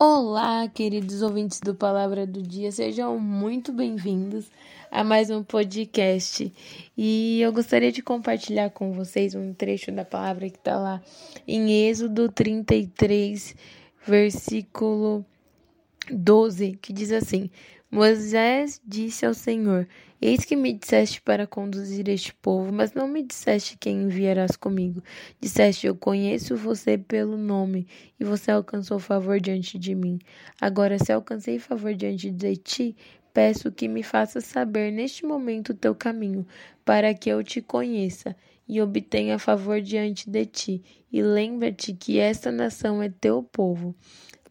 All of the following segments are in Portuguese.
Olá, queridos ouvintes do Palavra do Dia, sejam muito bem-vindos a mais um podcast. E eu gostaria de compartilhar com vocês um trecho da palavra que está lá em Êxodo 33, versículo 12, que diz assim: Moisés disse ao Senhor: Eis que me disseste para conduzir este povo, mas não me disseste quem enviarás comigo. Disseste: Eu conheço você pelo nome, e você alcançou favor diante de mim. Agora, se alcancei favor diante de ti, peço que me faças saber neste momento o teu caminho, para que eu te conheça e obtenha favor diante de ti. E lembra-te que esta nação é teu povo.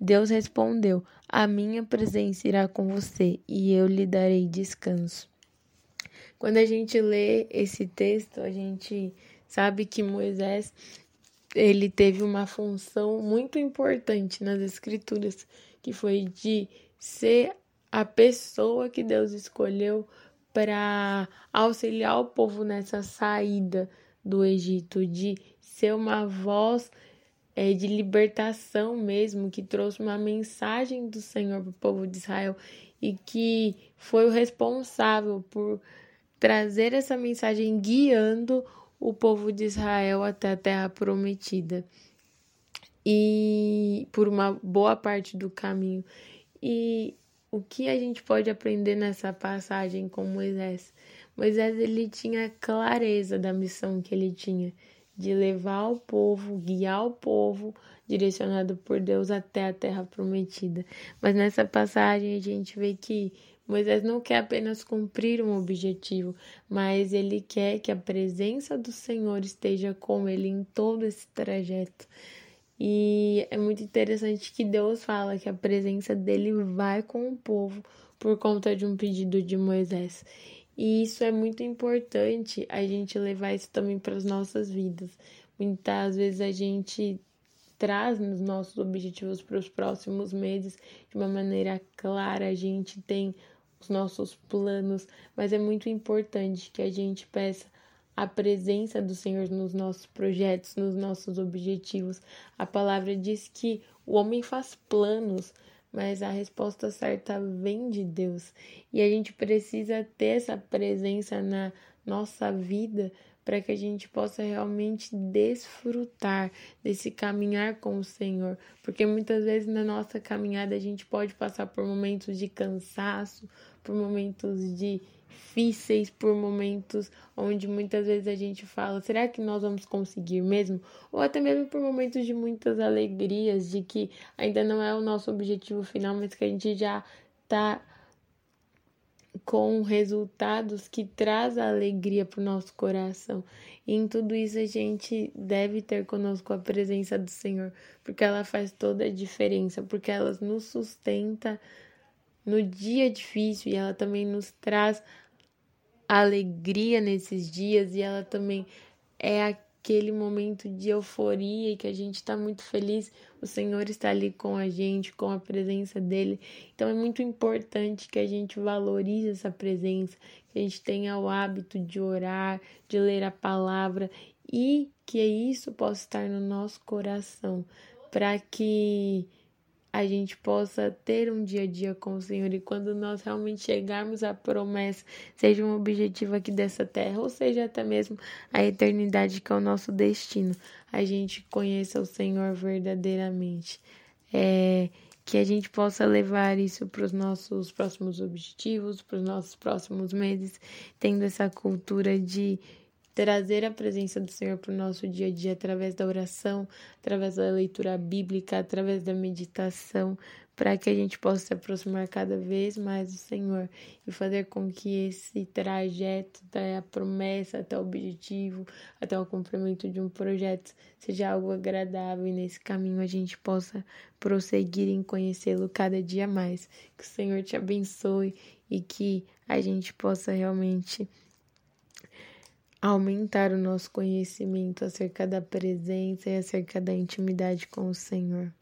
Deus respondeu: A minha presença irá com você e eu lhe darei descanso. Quando a gente lê esse texto, a gente sabe que Moisés ele teve uma função muito importante nas escrituras, que foi de ser a pessoa que Deus escolheu para auxiliar o povo nessa saída do Egito, de ser uma voz é, de libertação mesmo, que trouxe uma mensagem do Senhor para o povo de Israel e que foi o responsável por trazer essa mensagem guiando o povo de Israel até a terra prometida. E por uma boa parte do caminho. E o que a gente pode aprender nessa passagem com Moisés? Moisés ele tinha clareza da missão que ele tinha de levar o povo, guiar o povo, direcionado por Deus até a terra prometida. Mas nessa passagem a gente vê que Moisés não quer apenas cumprir um objetivo, mas ele quer que a presença do Senhor esteja com ele em todo esse trajeto. E é muito interessante que Deus fala que a presença dele vai com o povo por conta de um pedido de Moisés. E isso é muito importante a gente levar isso também para as nossas vidas. Muitas vezes a gente traz nos nossos objetivos para os próximos meses de uma maneira clara, a gente tem os nossos planos, mas é muito importante que a gente peça a presença do Senhor nos nossos projetos, nos nossos objetivos. A palavra diz que o homem faz planos, mas a resposta certa vem de Deus. E a gente precisa ter essa presença na nossa vida para que a gente possa realmente desfrutar desse caminhar com o Senhor, porque muitas vezes na nossa caminhada a gente pode passar por momentos de cansaço, por momentos difíceis, por momentos onde muitas vezes a gente fala: será que nós vamos conseguir mesmo? Ou até mesmo por momentos de muitas alegrias, de que ainda não é o nosso objetivo final, mas que a gente já está com resultados que traz a alegria para o nosso coração. E em tudo isso a gente deve ter conosco a presença do Senhor, porque ela faz toda a diferença, porque ela nos sustenta no dia difícil e ela também nos traz alegria nesses dias e ela também é aquele momento de euforia que a gente está muito feliz. O Senhor está ali com a gente, com a presença dele. Então é muito importante que a gente valorize essa presença, que a gente tenha o hábito de orar, de ler a palavra e que isso possa estar no nosso coração, para que a gente possa ter um dia a dia com o Senhor e quando nós realmente chegarmos à promessa, seja um objetivo aqui dessa terra, ou seja até mesmo a eternidade que é o nosso destino, a gente conheça o Senhor verdadeiramente. É, que a gente possa levar isso para os nossos próximos objetivos, para os nossos próximos meses, tendo essa cultura de trazer a presença do Senhor para o nosso dia a dia através da oração, através da leitura bíblica, através da meditação, para que a gente possa se aproximar cada vez mais do Senhor e fazer com que esse trajeto da promessa até o objetivo, até o cumprimento de um projeto, seja algo agradável e nesse caminho a gente possa prosseguir em conhecê-lo cada dia mais. Que o Senhor te abençoe e que a gente possa realmente aumentar o nosso conhecimento acerca da presença e acerca da intimidade com o Senhor.